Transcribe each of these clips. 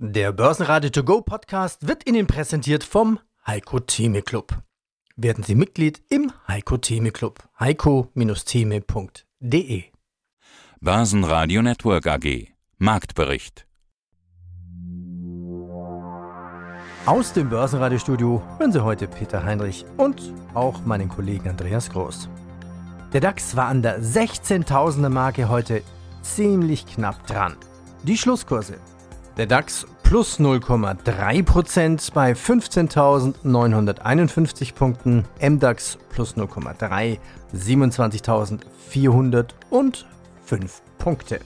Der Börsenradio To Go Podcast wird Ihnen präsentiert vom Heiko Theme Club. Werden Sie Mitglied im Heiko Theme Club. heiko-theme.de Börsenradio Network AG Marktbericht Aus dem Börsenradiostudio hören Sie heute Peter Heinrich und auch meinen Kollegen Andreas Groß. Der DAX war an der 16.000er Marke heute ziemlich knapp dran. Die Schlusskurse der DAX plus 0,3% bei 15.951 Punkten, MDAX plus 0,3, 27.405 Punkte.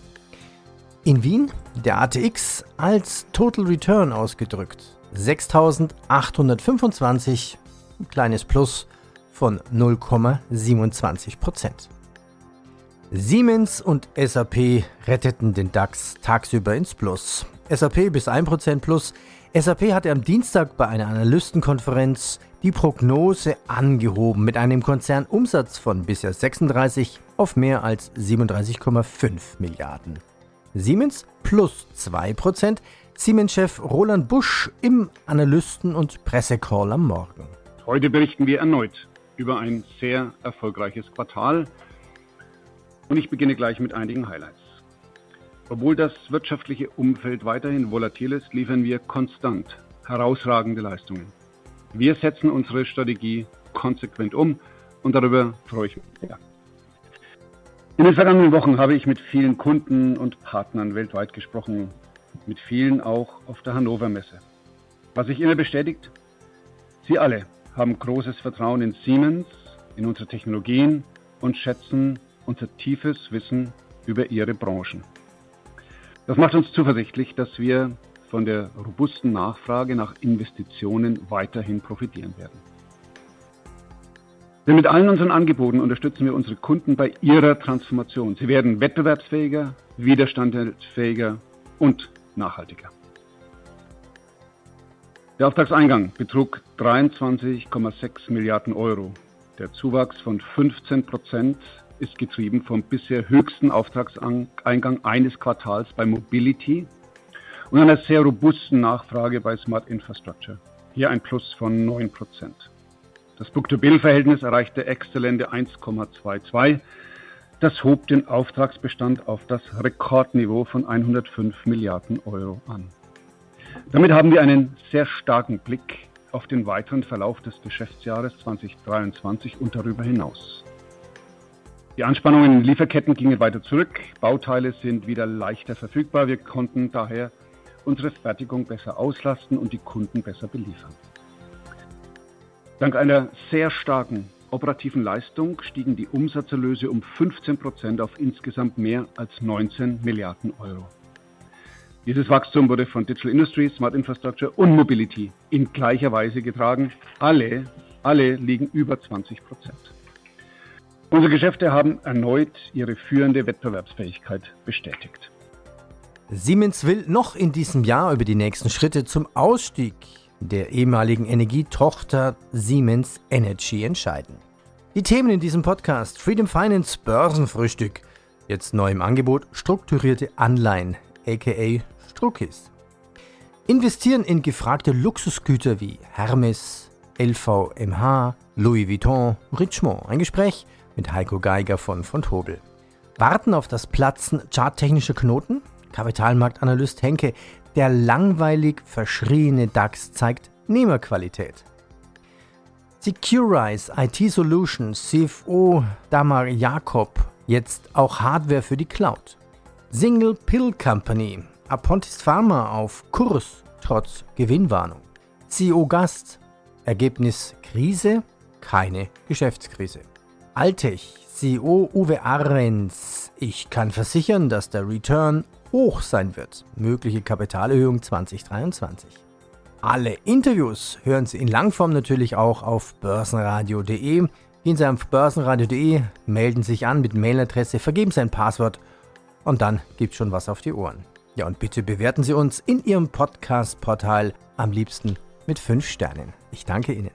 In Wien der ATX als Total Return ausgedrückt 6.825, ein kleines Plus von 0,27%. Siemens und SAP retteten den DAX tagsüber ins Plus. SAP bis 1% plus. SAP hatte am Dienstag bei einer Analystenkonferenz die Prognose angehoben mit einem Konzernumsatz von bisher 36 auf mehr als 37,5 Milliarden. Siemens plus 2%, Siemens-Chef Roland Busch im Analysten- und Pressecall am Morgen. Heute berichten wir erneut über ein sehr erfolgreiches Quartal und ich beginne gleich mit einigen Highlights. Obwohl das wirtschaftliche Umfeld weiterhin volatil ist, liefern wir konstant herausragende Leistungen. Wir setzen unsere Strategie konsequent um und darüber freue ich mich sehr. In den vergangenen Wochen habe ich mit vielen Kunden und Partnern weltweit gesprochen, mit vielen auch auf der Hannover Messe. Was sich immer bestätigt, Sie alle haben großes Vertrauen in Siemens, in unsere Technologien und schätzen unser tiefes Wissen über ihre Branchen. Das macht uns zuversichtlich, dass wir von der robusten Nachfrage nach Investitionen weiterhin profitieren werden. Denn mit allen unseren Angeboten unterstützen wir unsere Kunden bei ihrer Transformation. Sie werden wettbewerbsfähiger, widerstandsfähiger und nachhaltiger. Der Auftragseingang betrug 23,6 Milliarden Euro. Der Zuwachs von 15 Prozent ist getrieben vom bisher höchsten Auftragseingang eines Quartals bei Mobility und einer sehr robusten Nachfrage bei Smart Infrastructure. Hier ein Plus von 9%. Das Book-to-Bill-Verhältnis erreichte exzellente 1,22. Das hob den Auftragsbestand auf das Rekordniveau von 105 Milliarden Euro an. Damit haben wir einen sehr starken Blick auf den weiteren Verlauf des Geschäftsjahres 2023 und darüber hinaus. Die Anspannungen in Lieferketten gingen weiter zurück. Bauteile sind wieder leichter verfügbar. Wir konnten daher unsere Fertigung besser auslasten und die Kunden besser beliefern. Dank einer sehr starken operativen Leistung stiegen die Umsatzerlöse um 15 Prozent auf insgesamt mehr als 19 Milliarden Euro. Dieses Wachstum wurde von Digital Industries, Smart Infrastructure und Mobility in gleicher Weise getragen. Alle, alle liegen über 20 Prozent. Unsere Geschäfte haben erneut ihre führende Wettbewerbsfähigkeit bestätigt. Siemens will noch in diesem Jahr über die nächsten Schritte zum Ausstieg der ehemaligen Energietochter Siemens Energy entscheiden. Die Themen in diesem Podcast Freedom Finance Börsenfrühstück, jetzt neu im Angebot strukturierte Anleihen, aka Struckis. Investieren in gefragte Luxusgüter wie Hermes, LVMH, Louis Vuitton, Richemont. Ein Gespräch mit Heiko Geiger von von Tobel. Warten auf das Platzen charttechnischer Knoten? Kapitalmarktanalyst Henke, der langweilig verschriene DAX zeigt Nehmerqualität. Securize IT Solutions CFO Damar Jakob, jetzt auch Hardware für die Cloud. Single Pill Company, Apontis Pharma auf Kurs trotz Gewinnwarnung. CEO Gast, Ergebnis Krise, keine Geschäftskrise. Altech, CEO Uwe Ahrens. Ich kann versichern, dass der Return hoch sein wird. Mögliche Kapitalerhöhung 2023. Alle Interviews hören Sie in Langform natürlich auch auf börsenradio.de. Gehen Sie auf börsenradio.de, melden sich an mit Mailadresse, vergeben Sie ein Passwort und dann gibt schon was auf die Ohren. Ja, und bitte bewerten Sie uns in Ihrem Podcast-Portal am liebsten mit 5 Sternen. Ich danke Ihnen.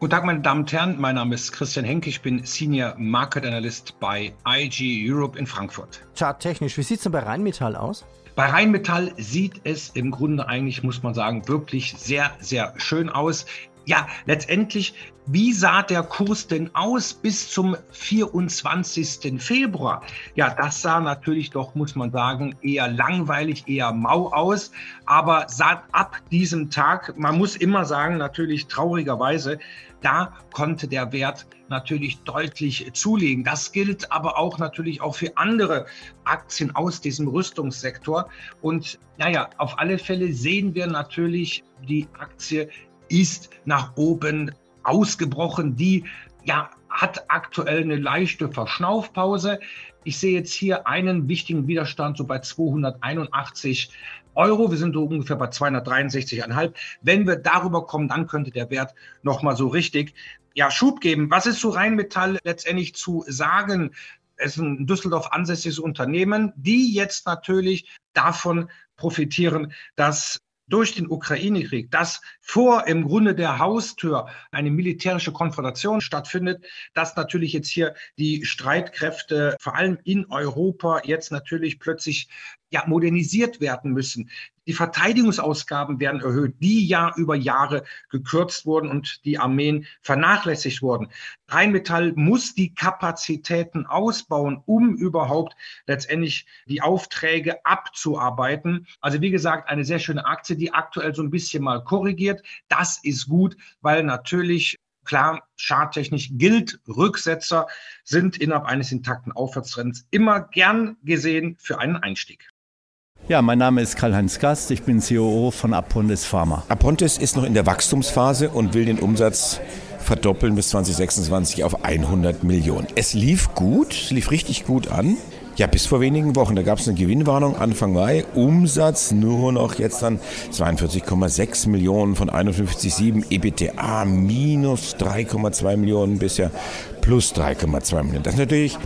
Guten Tag, meine Damen und Herren. Mein Name ist Christian Henke. Ich bin Senior Market Analyst bei IG Europe in Frankfurt. Charttechnisch, wie sieht es denn bei Rheinmetall aus? Bei Rheinmetall sieht es im Grunde eigentlich, muss man sagen, wirklich sehr, sehr schön aus. Ja, letztendlich, wie sah der Kurs denn aus bis zum 24. Februar? Ja, das sah natürlich doch, muss man sagen, eher langweilig, eher mau aus. Aber seit ab diesem Tag, man muss immer sagen, natürlich traurigerweise, da konnte der Wert natürlich deutlich zulegen. Das gilt aber auch natürlich auch für andere Aktien aus diesem Rüstungssektor. Und naja, auf alle Fälle sehen wir natürlich die Aktie ist nach oben ausgebrochen. Die ja, hat aktuell eine leichte Verschnaufpause. Ich sehe jetzt hier einen wichtigen Widerstand so bei 281 Euro. Wir sind so ungefähr bei 263,5. Wenn wir darüber kommen, dann könnte der Wert nochmal so richtig ja, Schub geben. Was ist zu Rheinmetall letztendlich zu sagen? Es ist ein Düsseldorf ansässiges Unternehmen, die jetzt natürlich davon profitieren, dass durch den Ukraine-Krieg, dass vor im Grunde der Haustür eine militärische Konfrontation stattfindet, dass natürlich jetzt hier die Streitkräfte vor allem in Europa jetzt natürlich plötzlich ja, modernisiert werden müssen. Die Verteidigungsausgaben werden erhöht, die ja über Jahre gekürzt wurden und die Armeen vernachlässigt wurden. Rheinmetall muss die Kapazitäten ausbauen, um überhaupt letztendlich die Aufträge abzuarbeiten. Also wie gesagt, eine sehr schöne Aktie, die aktuell so ein bisschen mal korrigiert. Das ist gut, weil natürlich Klar, charttechnisch gilt, Rücksetzer sind innerhalb eines intakten Aufwärtstrends immer gern gesehen für einen Einstieg. Ja, mein Name ist Karl-Heinz Gast, ich bin CEO von Apontis Pharma. Apontis ist noch in der Wachstumsphase und will den Umsatz verdoppeln bis 2026 auf 100 Millionen. Es lief gut, es lief richtig gut an. Ja, bis vor wenigen Wochen, da gab es eine Gewinnwarnung Anfang Mai. Umsatz nur noch jetzt dann 42,6 Millionen von 51,7. EBTA minus 3,2 Millionen bisher plus 3,2 Millionen. Das ist natürlich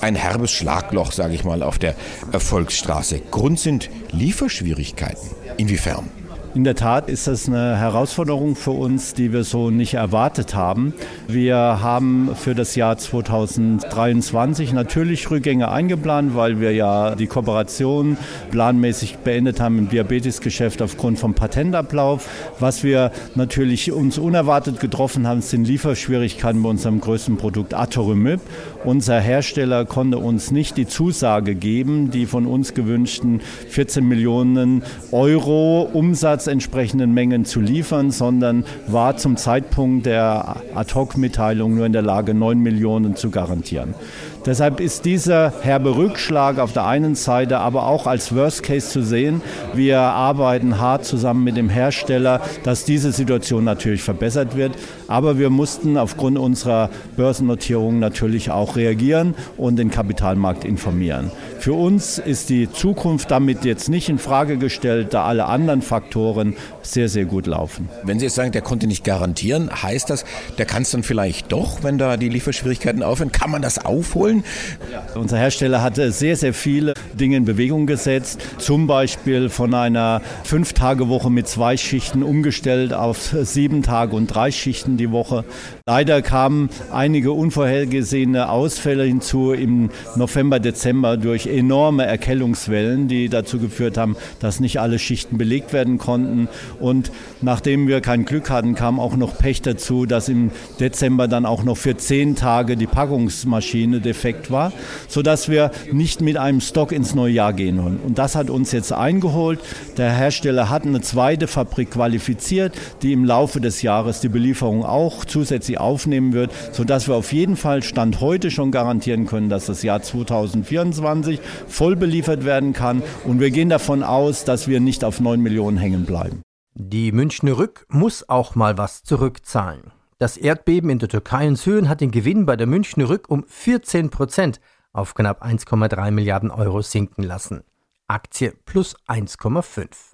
ein herbes Schlagloch, sage ich mal, auf der Erfolgsstraße. Grund sind Lieferschwierigkeiten. Inwiefern? In der Tat ist das eine Herausforderung für uns, die wir so nicht erwartet haben. Wir haben für das Jahr 2023 natürlich Rückgänge eingeplant, weil wir ja die Kooperation planmäßig beendet haben im Diabetesgeschäft aufgrund vom Patentablauf. Was wir natürlich uns unerwartet getroffen haben, sind Lieferschwierigkeiten bei unserem größten Produkt Atorumib. Unser Hersteller konnte uns nicht die Zusage geben, die von uns gewünschten 14 Millionen Euro Umsatz Umsatz entsprechenden Mengen zu liefern, sondern war zum Zeitpunkt der Ad-Hoc-Mitteilung nur in der Lage, 9 Millionen zu garantieren. Deshalb ist dieser herbe Rückschlag auf der einen Seite aber auch als Worst Case zu sehen. Wir arbeiten hart zusammen mit dem Hersteller, dass diese Situation natürlich verbessert wird. Aber wir mussten aufgrund unserer Börsennotierung natürlich auch reagieren und den Kapitalmarkt informieren. Für uns ist die Zukunft damit jetzt nicht in Frage gestellt, da alle anderen Faktoren sehr, sehr gut laufen. Wenn Sie jetzt sagen, der konnte nicht garantieren, heißt das, der kann es dann vielleicht doch, wenn da die Lieferschwierigkeiten aufhören? Kann man das aufholen? Ja. Unser Hersteller hatte sehr, sehr viele Dinge in Bewegung gesetzt. Zum Beispiel von einer Fünf-Tage-Woche mit zwei Schichten umgestellt auf sieben Tage und drei Schichten die Woche. Leider kamen einige unvorhergesehene Ausfälle hinzu im November, Dezember durch enorme Erkältungswellen, die dazu geführt haben, dass nicht alle Schichten belegt werden konnten. Und nachdem wir kein Glück hatten, kam auch noch Pech dazu, dass im Dezember dann auch noch für zehn Tage die Packungsmaschine defekt war, sodass wir nicht mit einem Stock ins neue Jahr gehen konnten. Und das hat uns jetzt eingeholt. Der Hersteller hat eine zweite Fabrik qualifiziert, die im Laufe des Jahres die Belieferung auch zusätzlich aufnehmen wird, sodass wir auf jeden Fall Stand heute schon garantieren können, dass das Jahr 2024 voll beliefert werden kann. Und wir gehen davon aus, dass wir nicht auf 9 Millionen hängen bleiben. Die Münchner Rück muss auch mal was zurückzahlen. Das Erdbeben in der Türkei und Syrien hat den Gewinn bei der Münchner Rück um 14 Prozent auf knapp 1,3 Milliarden Euro sinken lassen. Aktie plus 1,5.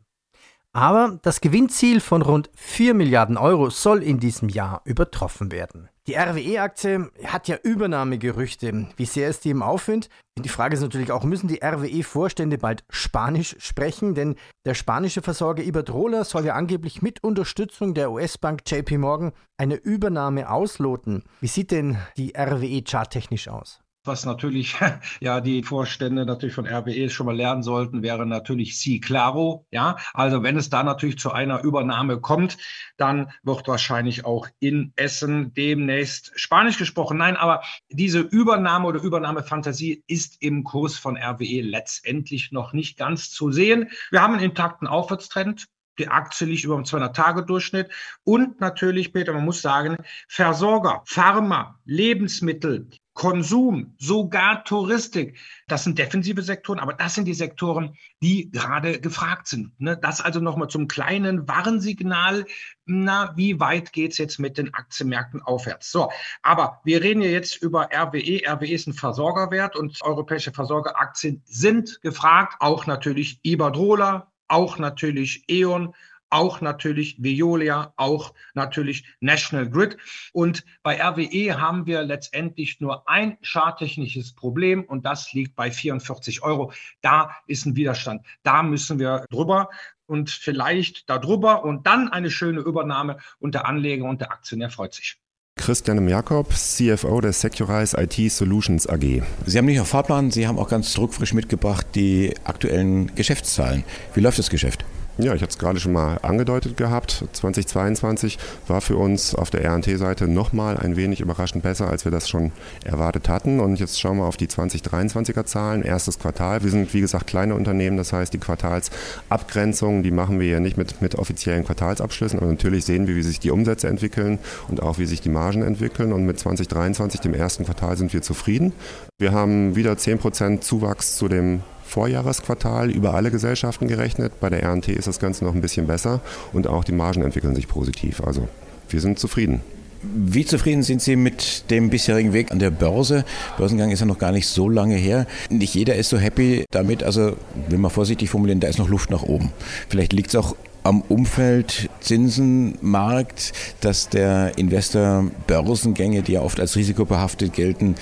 Aber das Gewinnziel von rund 4 Milliarden Euro soll in diesem Jahr übertroffen werden. Die RWE-Aktie hat ja Übernahmegerüchte. Wie sehr es die im Aufwind? Die Frage ist natürlich auch, müssen die RWE-Vorstände bald Spanisch sprechen? Denn der spanische Versorger Iberdrola soll ja angeblich mit Unterstützung der US-Bank JP Morgan eine Übernahme ausloten. Wie sieht denn die RWE charttechnisch aus? Was natürlich ja die Vorstände natürlich von RWE schon mal lernen sollten, wäre natürlich C Claro. Ja, also wenn es da natürlich zu einer Übernahme kommt, dann wird wahrscheinlich auch in Essen demnächst Spanisch gesprochen. Nein, aber diese Übernahme oder Übernahmefantasie ist im Kurs von RWE letztendlich noch nicht ganz zu sehen. Wir haben einen intakten Aufwärtstrend. Die Aktie liegt über dem 200-Tage-Durchschnitt. Und natürlich, Peter, man muss sagen, Versorger, Pharma, Lebensmittel, Konsum, sogar Touristik. Das sind defensive Sektoren, aber das sind die Sektoren, die gerade gefragt sind. Ne? Das also nochmal zum kleinen Warnsignal. Na, wie weit geht's jetzt mit den Aktienmärkten aufwärts? So, aber wir reden ja jetzt über RWE. RWE ist ein Versorgerwert und europäische Versorgeraktien sind gefragt. Auch natürlich Iberdrola, auch natürlich E.ON, auch natürlich Veolia, auch natürlich National Grid. Und bei RWE haben wir letztendlich nur ein charttechnisches Problem und das liegt bei 44 Euro. Da ist ein Widerstand. Da müssen wir drüber und vielleicht darüber und dann eine schöne Übernahme und der Anleger und der Aktionär freut sich. Christian Jakob, CFO der Securize IT Solutions AG. Sie haben nicht nur Fahrplan, Sie haben auch ganz druckfrisch mitgebracht die aktuellen Geschäftszahlen. Wie läuft das Geschäft? Ja, ich hatte es gerade schon mal angedeutet gehabt. 2022 war für uns auf der RT-Seite nochmal ein wenig überraschend besser, als wir das schon erwartet hatten. Und jetzt schauen wir auf die 2023er Zahlen. Erstes Quartal. Wir sind, wie gesagt, kleine Unternehmen. Das heißt, die Quartalsabgrenzung, die machen wir ja nicht mit, mit offiziellen Quartalsabschlüssen. Aber natürlich sehen wir, wie sich die Umsätze entwickeln und auch wie sich die Margen entwickeln. Und mit 2023, dem ersten Quartal, sind wir zufrieden. Wir haben wieder 10% Zuwachs zu dem Vorjahresquartal über alle Gesellschaften gerechnet. Bei der RNT ist das Ganze noch ein bisschen besser und auch die Margen entwickeln sich positiv. Also wir sind zufrieden. Wie zufrieden sind Sie mit dem bisherigen Weg an der Börse? Börsengang ist ja noch gar nicht so lange her. Nicht jeder ist so happy damit. Also, will man vorsichtig formulieren, da ist noch Luft nach oben. Vielleicht liegt es auch am Umfeld Zinsenmarkt, dass der Investor Börsengänge, die ja oft als risikobehaftet gelten,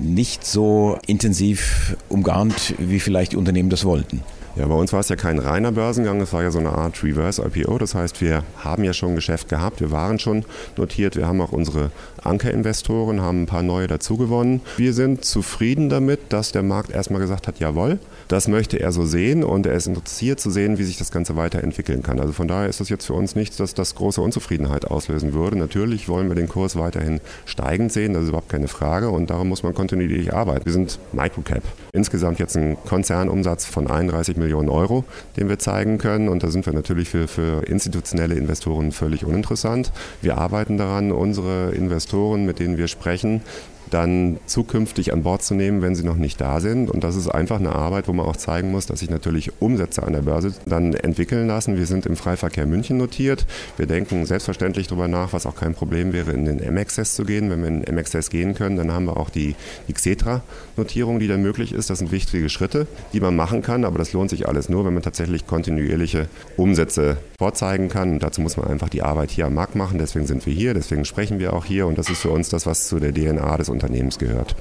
nicht so intensiv umgarnt, wie vielleicht die Unternehmen das wollten. Ja, bei uns war es ja kein reiner Börsengang, es war ja so eine Art Reverse IPO. Das heißt, wir haben ja schon ein Geschäft gehabt, wir waren schon notiert, wir haben auch unsere Ankerinvestoren, haben ein paar neue dazugewonnen. Wir sind zufrieden damit, dass der Markt erstmal gesagt hat, jawohl, das möchte er so sehen und er ist interessiert zu sehen, wie sich das Ganze weiterentwickeln kann. Also von daher ist das jetzt für uns nichts, dass das große Unzufriedenheit auslösen würde. Natürlich wollen wir den Kurs weiterhin steigend sehen, das ist überhaupt keine Frage und darum muss man kontinuierlich arbeiten. Wir sind Microcap. Insgesamt jetzt ein Konzernumsatz von 31 Millionen Euro, den wir zeigen können. Und da sind wir natürlich für, für institutionelle Investoren völlig uninteressant. Wir arbeiten daran, unsere Investoren, mit denen wir sprechen, dann zukünftig an Bord zu nehmen, wenn sie noch nicht da sind. Und das ist einfach eine Arbeit, wo man auch zeigen muss, dass sich natürlich Umsätze an der Börse dann entwickeln lassen. Wir sind im Freiverkehr München notiert. Wir denken selbstverständlich darüber nach, was auch kein Problem wäre, in den MXS zu gehen. Wenn wir in den MXS gehen können, dann haben wir auch die, Xetra-Notierung, die dann möglich ist. Das sind wichtige Schritte, die man machen kann, aber das lohnt sich alles nur, wenn man tatsächlich kontinuierliche Umsätze vorzeigen kann. Und dazu muss man einfach die Arbeit hier am Markt machen. Deswegen sind wir hier, deswegen sprechen wir auch hier und das ist für uns das, was zu der DNA des Unternehmens gehört.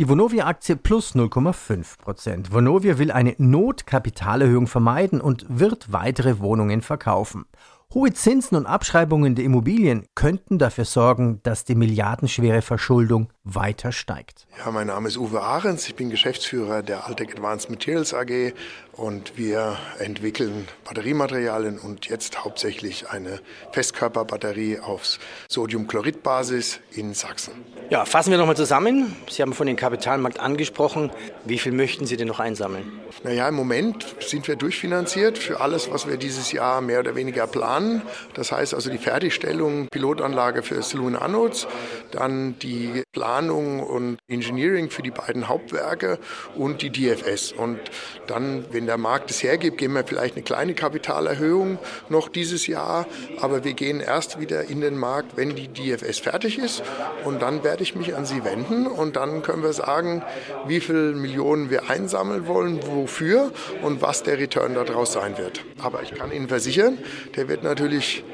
Die Vonovia-Aktie plus 0,5 Prozent. Vonovia will eine Notkapitalerhöhung vermeiden und wird weitere Wohnungen verkaufen. Hohe Zinsen und Abschreibungen der Immobilien könnten dafür sorgen, dass die milliardenschwere Verschuldung weiter steigt. Ja, mein Name ist Uwe Ahrens, ich bin Geschäftsführer der Altec Advanced Materials AG und wir entwickeln Batteriematerialien und jetzt hauptsächlich eine Festkörperbatterie auf Sodiumchloridbasis in Sachsen. Ja, fassen wir nochmal zusammen. Sie haben von dem Kapitalmarkt angesprochen. Wie viel möchten Sie denn noch einsammeln? Naja, im Moment sind wir durchfinanziert für alles, was wir dieses Jahr mehr oder weniger planen. Das heißt also die Fertigstellung, Pilotanlage für Saloon Anodes, dann die Planung und Engineering für die beiden Hauptwerke und die DFS. Und dann, wenn der Markt es hergibt, geben wir vielleicht eine kleine Kapitalerhöhung noch dieses Jahr. Aber wir gehen erst wieder in den Markt, wenn die DFS fertig ist. Und dann werde ich mich an Sie wenden und dann können wir sagen, wie viele Millionen wir einsammeln wollen, wofür und was der Return daraus sein wird. Aber ich kann Ihnen versichern, der wird natürlich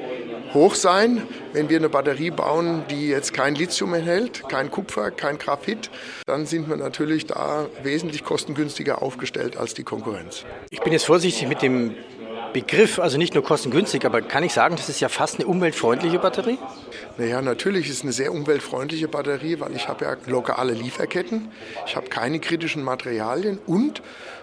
hoch sein, wenn wir eine Batterie bauen, die jetzt kein Lithium enthält, kein Kupfer, kein Graphit, dann sind wir natürlich da wesentlich kostengünstiger aufgestellt als die Konkurrenz. Ich bin jetzt vorsichtig mit dem Begriff, also nicht nur kostengünstig, aber kann ich sagen, das ist ja fast eine umweltfreundliche Batterie? Naja, natürlich ist es eine sehr umweltfreundliche Batterie, weil ich habe ja lokale Lieferketten, ich habe keine kritischen Materialien und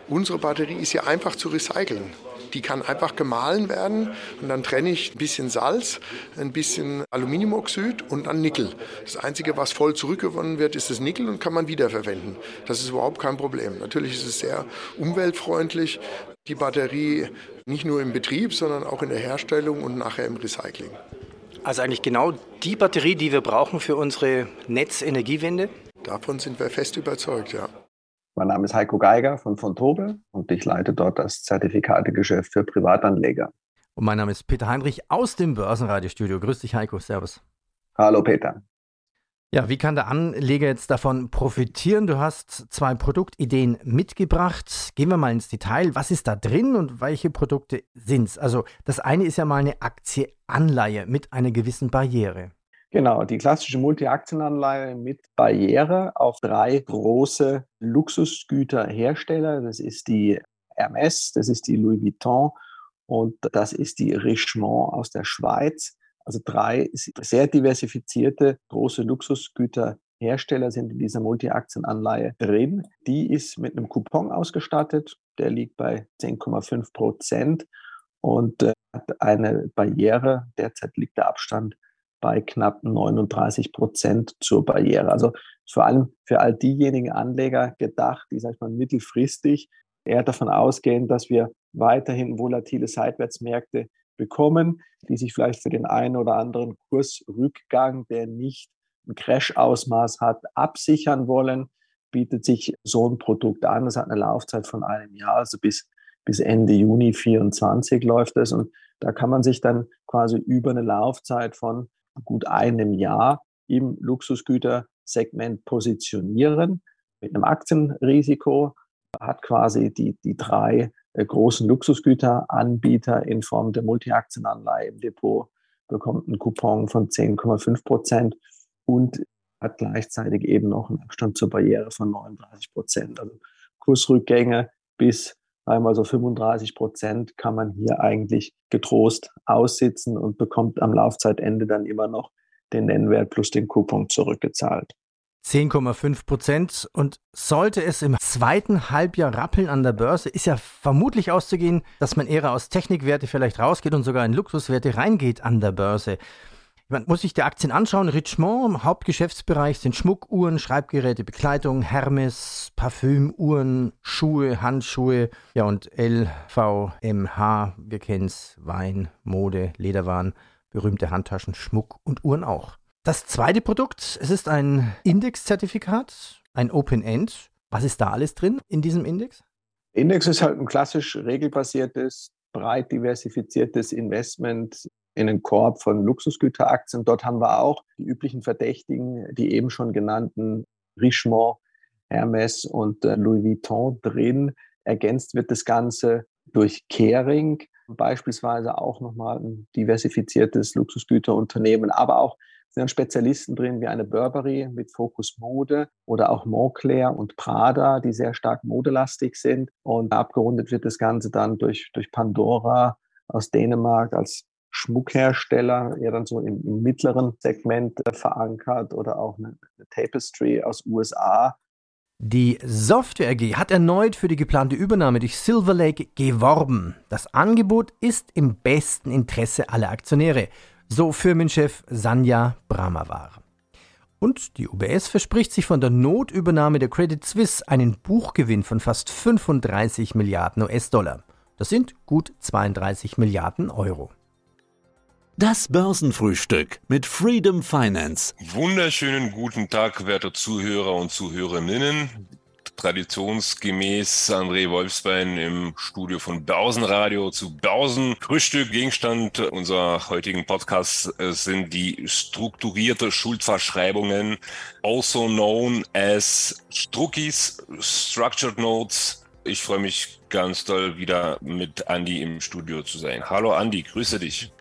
unsere Batterie ist ja einfach zu recyceln. Die kann einfach gemahlen werden und dann trenne ich ein bisschen Salz, ein bisschen Aluminiumoxid und dann Nickel. Das Einzige, was voll zurückgewonnen wird, ist das Nickel und kann man wiederverwenden. Das ist überhaupt kein Problem. Natürlich ist es sehr umweltfreundlich, die Batterie nicht nur im Betrieb, sondern auch in der Herstellung und nachher im Recycling. Also eigentlich genau die Batterie, die wir brauchen für unsere Netzenergiewende? Davon sind wir fest überzeugt, ja. Mein Name ist Heiko Geiger von von Tobel und ich leite dort das Zertifikategeschäft für Privatanleger. Und mein Name ist Peter Heinrich aus dem Börsenradiostudio. Grüß dich, Heiko. Servus. Hallo, Peter. Ja, wie kann der Anleger jetzt davon profitieren? Du hast zwei Produktideen mitgebracht. Gehen wir mal ins Detail. Was ist da drin und welche Produkte sind es? Also das eine ist ja mal eine Aktie-Anleihe mit einer gewissen Barriere. Genau, die klassische Multi-Aktien-Anleihe mit Barriere auf drei große Luxusgüterhersteller. Das ist die Hermes, das ist die Louis Vuitton und das ist die Richemont aus der Schweiz. Also drei sehr diversifizierte große Luxusgüterhersteller sind in dieser Multi-Aktien-Anleihe drin. Die ist mit einem Coupon ausgestattet, der liegt bei 10,5 Prozent und äh, hat eine Barriere. Derzeit liegt der Abstand bei knapp 39 Prozent zur Barriere. Also vor allem für all diejenigen Anleger gedacht, die, sag ich mal, mittelfristig eher davon ausgehen, dass wir weiterhin volatile Seitwärtsmärkte bekommen, die sich vielleicht für den einen oder anderen Kursrückgang, der nicht ein Crash-Ausmaß hat, absichern wollen, bietet sich so ein Produkt an. Es hat eine Laufzeit von einem Jahr, also bis, bis Ende Juni 2024 läuft es. Und da kann man sich dann quasi über eine Laufzeit von gut einem Jahr im Luxusgütersegment positionieren mit einem Aktienrisiko, hat quasi die, die drei äh, großen Luxusgüteranbieter in Form der Multiaktienanleihe im Depot, bekommt einen Coupon von 10,5 Prozent und hat gleichzeitig eben noch einen Abstand zur Barriere von 39 Prozent. Also Kursrückgänge bis einmal so 35 Prozent kann man hier eigentlich getrost aussitzen und bekommt am Laufzeitende dann immer noch den Nennwert plus den Coupon zurückgezahlt. 10,5 Prozent. Und sollte es im zweiten Halbjahr rappeln an der Börse, ist ja vermutlich auszugehen, dass man eher aus Technikwerte vielleicht rausgeht und sogar in Luxuswerte reingeht an der Börse. Man muss sich die Aktien anschauen. Richemont im Hauptgeschäftsbereich sind Schmuck, Uhren, Schreibgeräte, Bekleidung, Hermes, Parfüm, Uhren, Schuhe, Handschuhe. Ja, und LVMH, wir kennen es, Wein, Mode, Lederwaren, berühmte Handtaschen, Schmuck und Uhren auch. Das zweite Produkt, es ist ein Indexzertifikat, ein Open End. Was ist da alles drin in diesem Index? Index ist halt ein klassisch regelbasiertes, breit diversifiziertes Investment in einen Korb von Luxusgüteraktien. Dort haben wir auch die üblichen Verdächtigen, die eben schon genannten Richemont, Hermes und äh, Louis Vuitton drin. Ergänzt wird das Ganze durch Kering, beispielsweise auch nochmal ein diversifiziertes Luxusgüterunternehmen, aber auch sind Spezialisten drin wie eine Burberry mit Fokus Mode oder auch Moncler und Prada, die sehr stark modelastig sind. Und abgerundet wird das Ganze dann durch, durch Pandora aus Dänemark als Schmuckhersteller, eher dann so im, im mittleren Segment äh, verankert oder auch eine, eine Tapestry aus USA. Die Software AG hat erneut für die geplante Übernahme durch Silver Lake geworben. Das Angebot ist im besten Interesse aller Aktionäre, so Firmenchef Sanja Brahmawar. Und die UBS verspricht sich von der Notübernahme der Credit Suisse einen Buchgewinn von fast 35 Milliarden US-Dollar. Das sind gut 32 Milliarden Euro. Das Börsenfrühstück mit Freedom Finance. Wunderschönen guten Tag, werte Zuhörer und Zuhörerinnen. Traditionsgemäß André Wolfsbein im Studio von Börsenradio zu Börsenfrühstück. Gegenstand unserer heutigen Podcasts äh, sind die strukturierte Schuldverschreibungen, also known as Struckis, Structured Notes. Ich freue mich ganz toll, wieder mit Andy im Studio zu sein. Hallo Andy, grüße dich.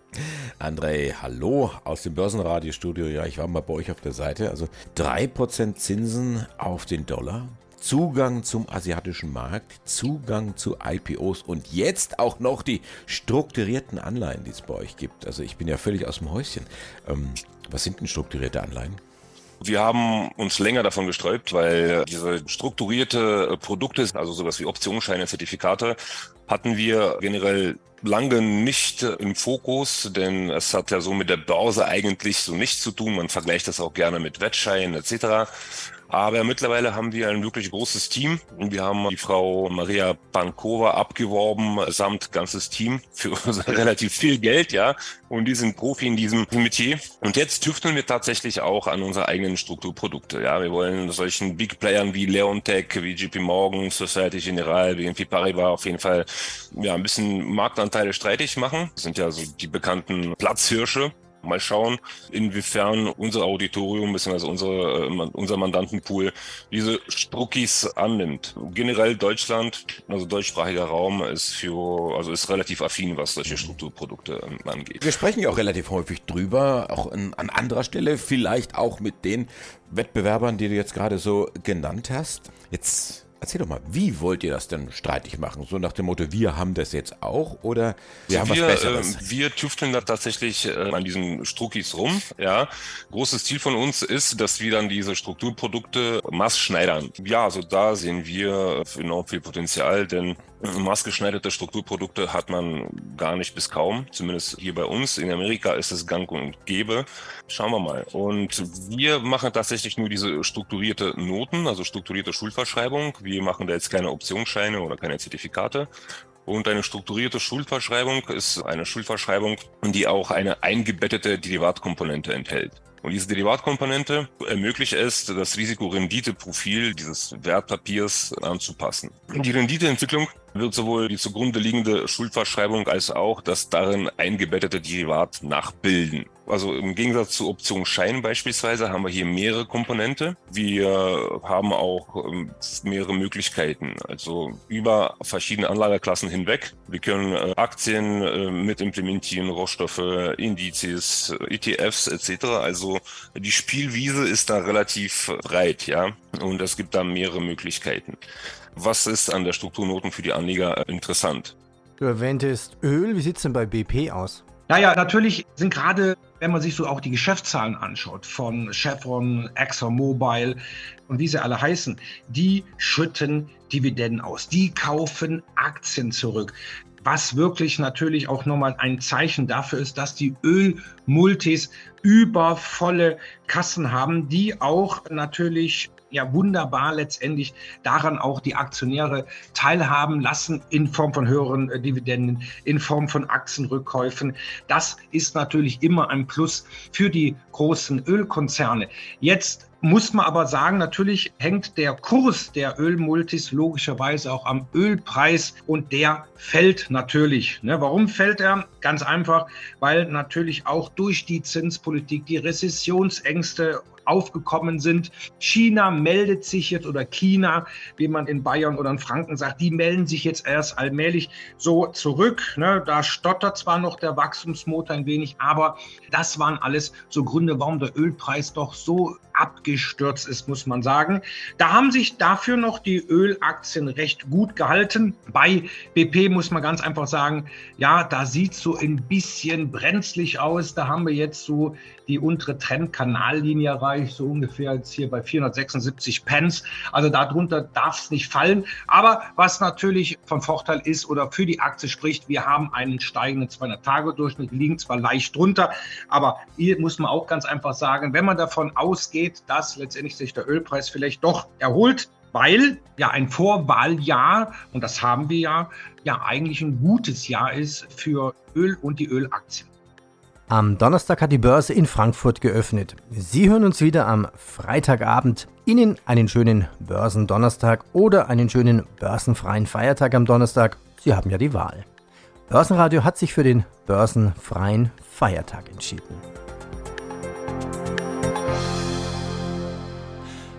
André, hallo aus dem Börsenradiostudio. Ja, ich war mal bei euch auf der Seite. Also 3% Zinsen auf den Dollar, Zugang zum asiatischen Markt, Zugang zu IPOs und jetzt auch noch die strukturierten Anleihen, die es bei euch gibt. Also ich bin ja völlig aus dem Häuschen. Ähm, was sind denn strukturierte Anleihen? Wir haben uns länger davon gesträubt, weil diese strukturierte Produkte, also sowas wie Optionsscheine, Zertifikate, hatten wir generell lange nicht im Fokus, denn es hat ja so mit der Börse eigentlich so nichts zu tun. Man vergleicht das auch gerne mit Wettscheinen etc. Aber mittlerweile haben wir ein wirklich großes Team. Wir haben die Frau Maria Pankova abgeworben, samt ganzes Team für relativ viel Geld, ja. Und die sind Profi in diesem Metier. Und jetzt tüfteln wir tatsächlich auch an unsere eigenen Strukturprodukte. Ja, wir wollen solchen Big Playern wie Leontech, wie JP Morgan, Society General, BNP Paribas auf jeden Fall ja, ein bisschen Marktanteile streitig machen. Das sind ja so die bekannten Platzhirsche Mal schauen, inwiefern unser Auditorium bzw. Unsere, äh, unser Mandantenpool diese Struckis annimmt. Generell Deutschland, also deutschsprachiger Raum, ist für, also ist relativ affin, was solche Strukturprodukte ähm, angeht. Wir sprechen ja auch relativ häufig drüber, auch in, an anderer Stelle, vielleicht auch mit den Wettbewerbern, die du jetzt gerade so genannt hast. Jetzt Erzähl doch mal, wie wollt ihr das denn streitig machen? So nach dem Motto, wir haben das jetzt auch oder wir haben wir, was Besseres? Äh, wir tüfteln da tatsächlich äh, an diesen Struckis rum. Ja, großes Ziel von uns ist, dass wir dann diese Strukturprodukte maßschneidern. Ja, also da sehen wir enorm viel Potenzial, denn maßgeschneiderte Strukturprodukte hat man gar nicht bis kaum, zumindest hier bei uns. In Amerika ist es gang und gäbe. Schauen wir mal. Und wir machen tatsächlich nur diese strukturierte Noten, also strukturierte Schulverschreibung. Wir machen da jetzt keine Optionsscheine oder keine Zertifikate. Und eine strukturierte Schuldverschreibung ist eine Schuldverschreibung, die auch eine eingebettete Derivatkomponente enthält. Und diese Derivatkomponente ermöglicht es, das Risiko-Rendite-Profil dieses Wertpapiers anzupassen. Die Renditeentwicklung wird sowohl die zugrunde liegende Schuldverschreibung als auch das darin eingebettete Derivat nachbilden. Also im Gegensatz zu Option Schein beispielsweise haben wir hier mehrere Komponente. Wir haben auch ähm, mehrere Möglichkeiten, also über verschiedene Anlageklassen hinweg. Wir können äh, Aktien äh, mit implementieren, Rohstoffe, Indizes, ETFs etc. Also die Spielwiese ist da relativ breit, ja, und es gibt da mehrere Möglichkeiten. Was ist an der Strukturnoten für die Anleger interessant? Du erwähntest Öl. Wie sieht es denn bei BP aus? Naja, natürlich sind gerade, wenn man sich so auch die Geschäftszahlen anschaut, von Chevron, ExxonMobil und wie sie alle heißen, die schütten Dividenden aus. Die kaufen Aktien zurück was wirklich natürlich auch nochmal ein Zeichen dafür ist, dass die Ölmultis übervolle Kassen haben, die auch natürlich ja wunderbar letztendlich daran auch die Aktionäre teilhaben lassen in Form von höheren äh, Dividenden, in Form von Aktienrückkäufen. Das ist natürlich immer ein Plus für die großen Ölkonzerne. Jetzt muss man aber sagen, natürlich hängt der Kurs der Ölmultis logischerweise auch am Ölpreis und der fällt natürlich. Ne? Warum fällt er? Ganz einfach, weil natürlich auch durch die Zinspolitik die Rezessionsängste aufgekommen sind. China meldet sich jetzt oder China, wie man in Bayern oder in Franken sagt, die melden sich jetzt erst allmählich so zurück. Ne? Da stottert zwar noch der Wachstumsmotor ein wenig, aber das waren alles so Gründe, warum der Ölpreis doch so abgestürzt ist, muss man sagen. Da haben sich dafür noch die Ölaktien recht gut gehalten. Bei BP muss man ganz einfach sagen, ja, da sieht so ein bisschen brenzlig aus. Da haben wir jetzt so die untere Trendkanallinie erreicht, so ungefähr jetzt hier bei 476 Pence. Also darunter darf es nicht fallen. Aber was natürlich von Vorteil ist oder für die Aktie spricht, wir haben einen steigenden 200-Tage-Durchschnitt, liegen zwar leicht drunter, aber hier muss man auch ganz einfach sagen, wenn man davon ausgeht, dass letztendlich sich der Ölpreis vielleicht doch erholt, weil ja ein Vorwahljahr, und das haben wir ja, ja eigentlich ein gutes Jahr ist für Öl und die Ölaktien. Am Donnerstag hat die Börse in Frankfurt geöffnet. Sie hören uns wieder am Freitagabend. Ihnen einen schönen Börsendonnerstag oder einen schönen börsenfreien Feiertag am Donnerstag. Sie haben ja die Wahl. Börsenradio hat sich für den börsenfreien Feiertag entschieden.